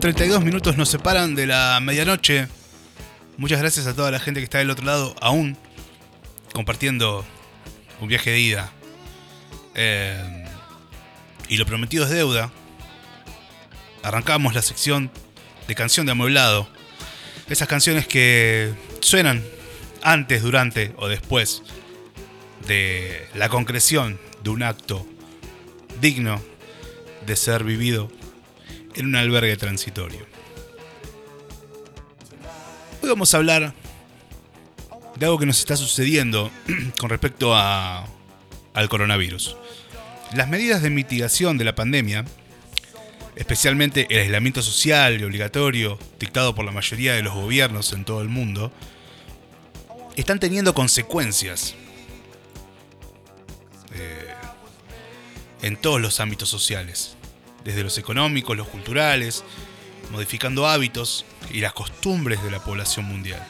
32 minutos nos separan de la medianoche. Muchas gracias a toda la gente que está del otro lado aún compartiendo un viaje de ida. Eh, y lo prometido es deuda. Arrancamos la sección de canción de amueblado. Esas canciones que suenan antes, durante o después de la concreción de un acto digno de ser vivido en un albergue transitorio. Hoy vamos a hablar de algo que nos está sucediendo con respecto a, al coronavirus. Las medidas de mitigación de la pandemia, especialmente el aislamiento social y obligatorio dictado por la mayoría de los gobiernos en todo el mundo, están teniendo consecuencias eh, en todos los ámbitos sociales, desde los económicos, los culturales, modificando hábitos y las costumbres de la población mundial.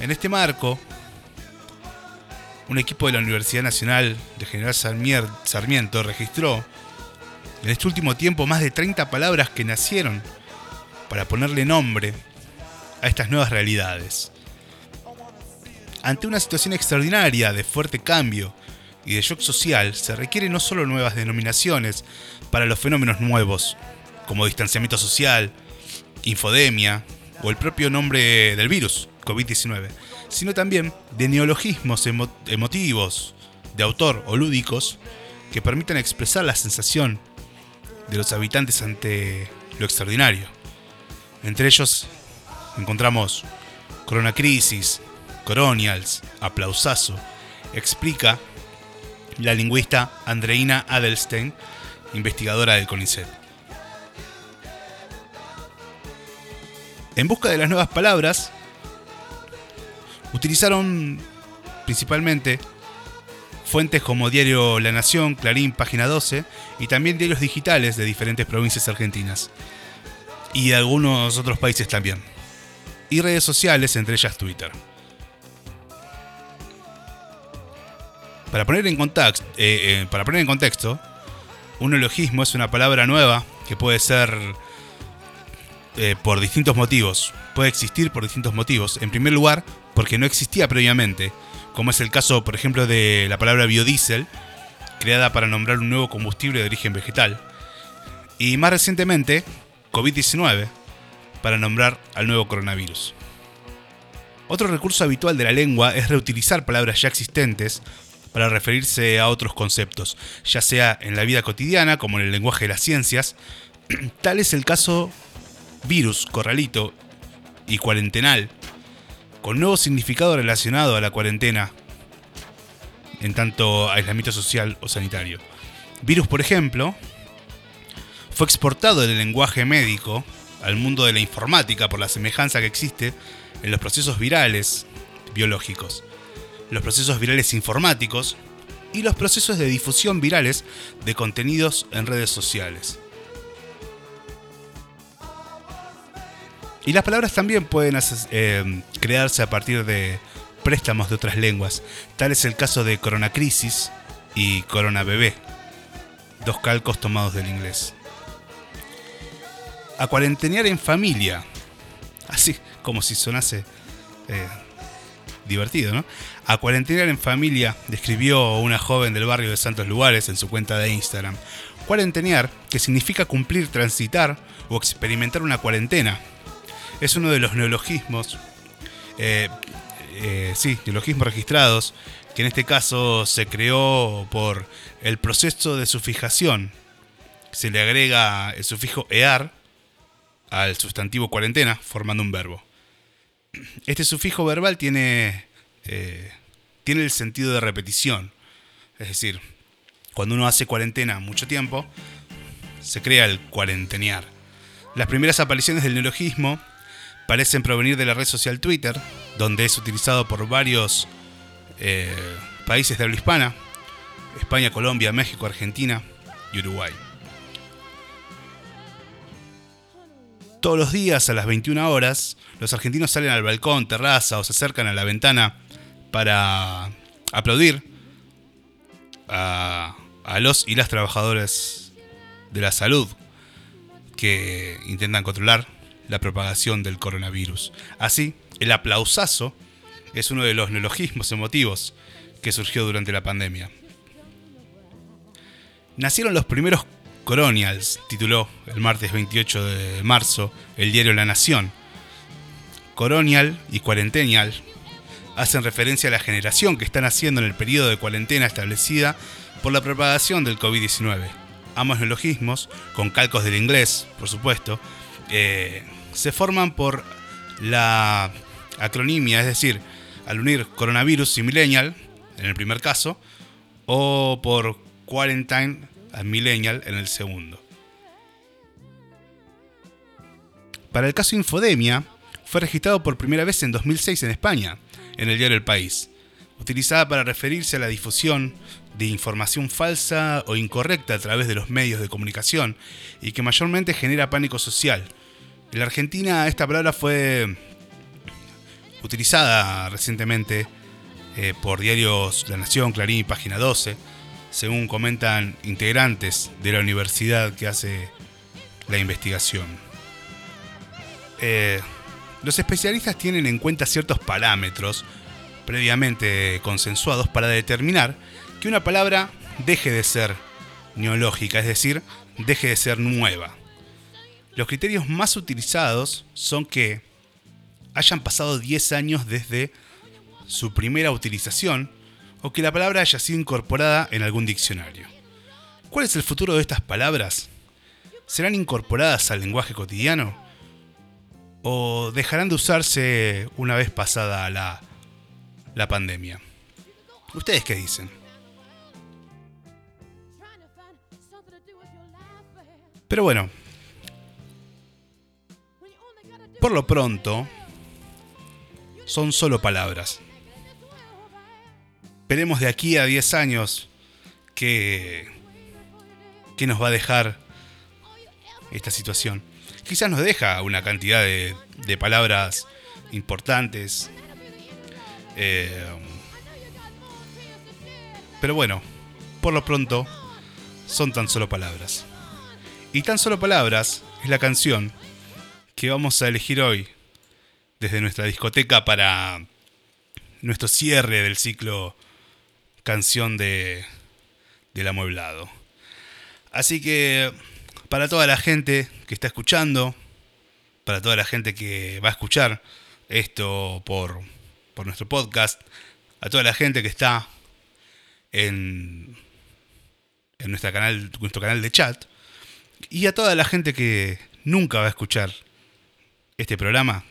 En este marco, un equipo de la Universidad Nacional de General Sarmiento registró en este último tiempo más de 30 palabras que nacieron para ponerle nombre a estas nuevas realidades. Ante una situación extraordinaria de fuerte cambio y de shock social, se requieren no solo nuevas denominaciones para los fenómenos nuevos, como distanciamiento social, infodemia o el propio nombre del virus, COVID-19, sino también de neologismos emotivos, de autor o lúdicos, que permitan expresar la sensación de los habitantes ante lo extraordinario. Entre ellos encontramos Coronacrisis, Coronials, Aplausazo, explica la lingüista Andreina Adelstein, investigadora del CONICET. En busca de las nuevas palabras, utilizaron principalmente fuentes como Diario La Nación, Clarín, Página 12 y también diarios digitales de diferentes provincias argentinas y de algunos otros países también. Y redes sociales, entre ellas Twitter. Para poner en, contexto, eh, eh, para poner en contexto, un neologismo es una palabra nueva que puede ser eh, por distintos motivos. Puede existir por distintos motivos. En primer lugar, porque no existía previamente, como es el caso, por ejemplo, de la palabra biodiesel, creada para nombrar un nuevo combustible de origen vegetal. Y más recientemente, COVID-19, para nombrar al nuevo coronavirus. Otro recurso habitual de la lengua es reutilizar palabras ya existentes para referirse a otros conceptos, ya sea en la vida cotidiana como en el lenguaje de las ciencias. Tal es el caso virus, corralito y cuarentenal, con nuevo significado relacionado a la cuarentena, en tanto aislamiento social o sanitario. Virus, por ejemplo, fue exportado del lenguaje médico al mundo de la informática por la semejanza que existe en los procesos virales biológicos los procesos virales informáticos y los procesos de difusión virales de contenidos en redes sociales. Y las palabras también pueden eh, crearse a partir de préstamos de otras lenguas. Tal es el caso de Coronacrisis y Corona Bebé, dos calcos tomados del inglés. A cuarentenear en familia, así como si sonase eh, divertido, ¿no? A cuarentenar en familia, describió una joven del barrio de Santos Lugares en su cuenta de Instagram. Cuarentenear, que significa cumplir, transitar o experimentar una cuarentena. Es uno de los neologismos, eh, eh, sí, neologismos registrados, que en este caso se creó por el proceso de su fijación. Se le agrega el sufijo ear al sustantivo cuarentena, formando un verbo. Este sufijo verbal tiene, eh, tiene el sentido de repetición. Es decir, cuando uno hace cuarentena mucho tiempo, se crea el cuarentenear. Las primeras apariciones del neologismo parecen provenir de la red social Twitter, donde es utilizado por varios eh, países de habla hispana, España, Colombia, México, Argentina y Uruguay. Todos los días a las 21 horas, los argentinos salen al balcón, terraza o se acercan a la ventana para aplaudir a, los y las trabajadores de la salud que intentan controlar la propagación del coronavirus. Así, el aplausazo es uno de los neologismos emotivos que surgió durante la pandemia. Nacieron los primeros Coronials, tituló el martes 28 de marzo el diario La Nación. Coronial y Cuarentenial hacen referencia a la generación que están haciendo en el periodo de cuarentena establecida por la propagación del COVID-19. Ambos neologismos, con calcos del inglés, por supuesto, eh, se forman por la acronimia, es decir, al unir coronavirus y millennial, en el primer caso, o por quarantine a millennial en el segundo. Para el caso Infodemia, fue registrado por primera vez en 2006 en España, en el diario El País, utilizada para referirse a la difusión de información falsa o incorrecta a través de los medios de comunicación y que mayormente genera pánico social. En la Argentina esta palabra fue utilizada recientemente eh, por diarios La Nación, Clarín y Página 12, según comentan integrantes de la universidad que hace la investigación. Eh, los especialistas tienen en cuenta ciertos parámetros previamente consensuados para determinar que una palabra deje de ser neológica, es decir, deje de ser nueva. Los criterios más utilizados son que hayan pasado 10 años desde su primera utilización o que la palabra haya sido incorporada en algún diccionario. ¿Cuál es el futuro de estas palabras? ¿Serán incorporadas al lenguaje cotidiano? ¿O dejarán de usarse una vez pasada la, la pandemia? ¿Ustedes qué dicen? Pero bueno, por lo pronto, son solo palabras. Veremos de aquí a 10 años qué, qué nos va a dejar esta situación. Quizás nos deja una cantidad de, de palabras importantes. Eh, pero bueno, por lo pronto, son tan solo palabras. Y tan solo palabras es la canción que vamos a elegir hoy desde nuestra discoteca para nuestro cierre del ciclo canción de, del amueblado. Así que para toda la gente que está escuchando, para toda la gente que va a escuchar esto por, por nuestro podcast, a toda la gente que está en, en nuestra canal, nuestro canal de chat, y a toda la gente que nunca va a escuchar este programa,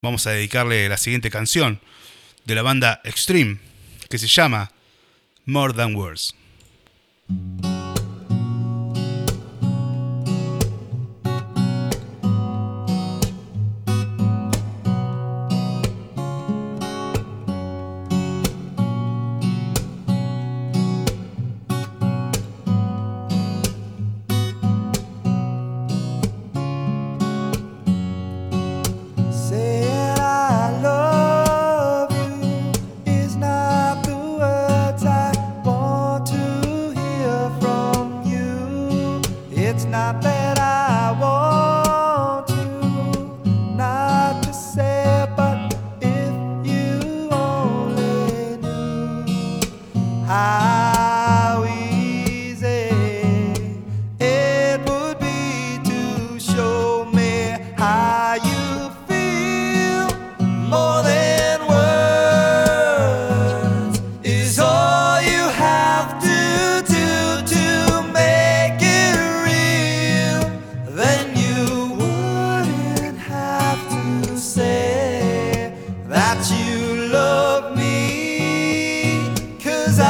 vamos a dedicarle la siguiente canción de la banda Extreme que se llama More Than Words.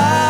life.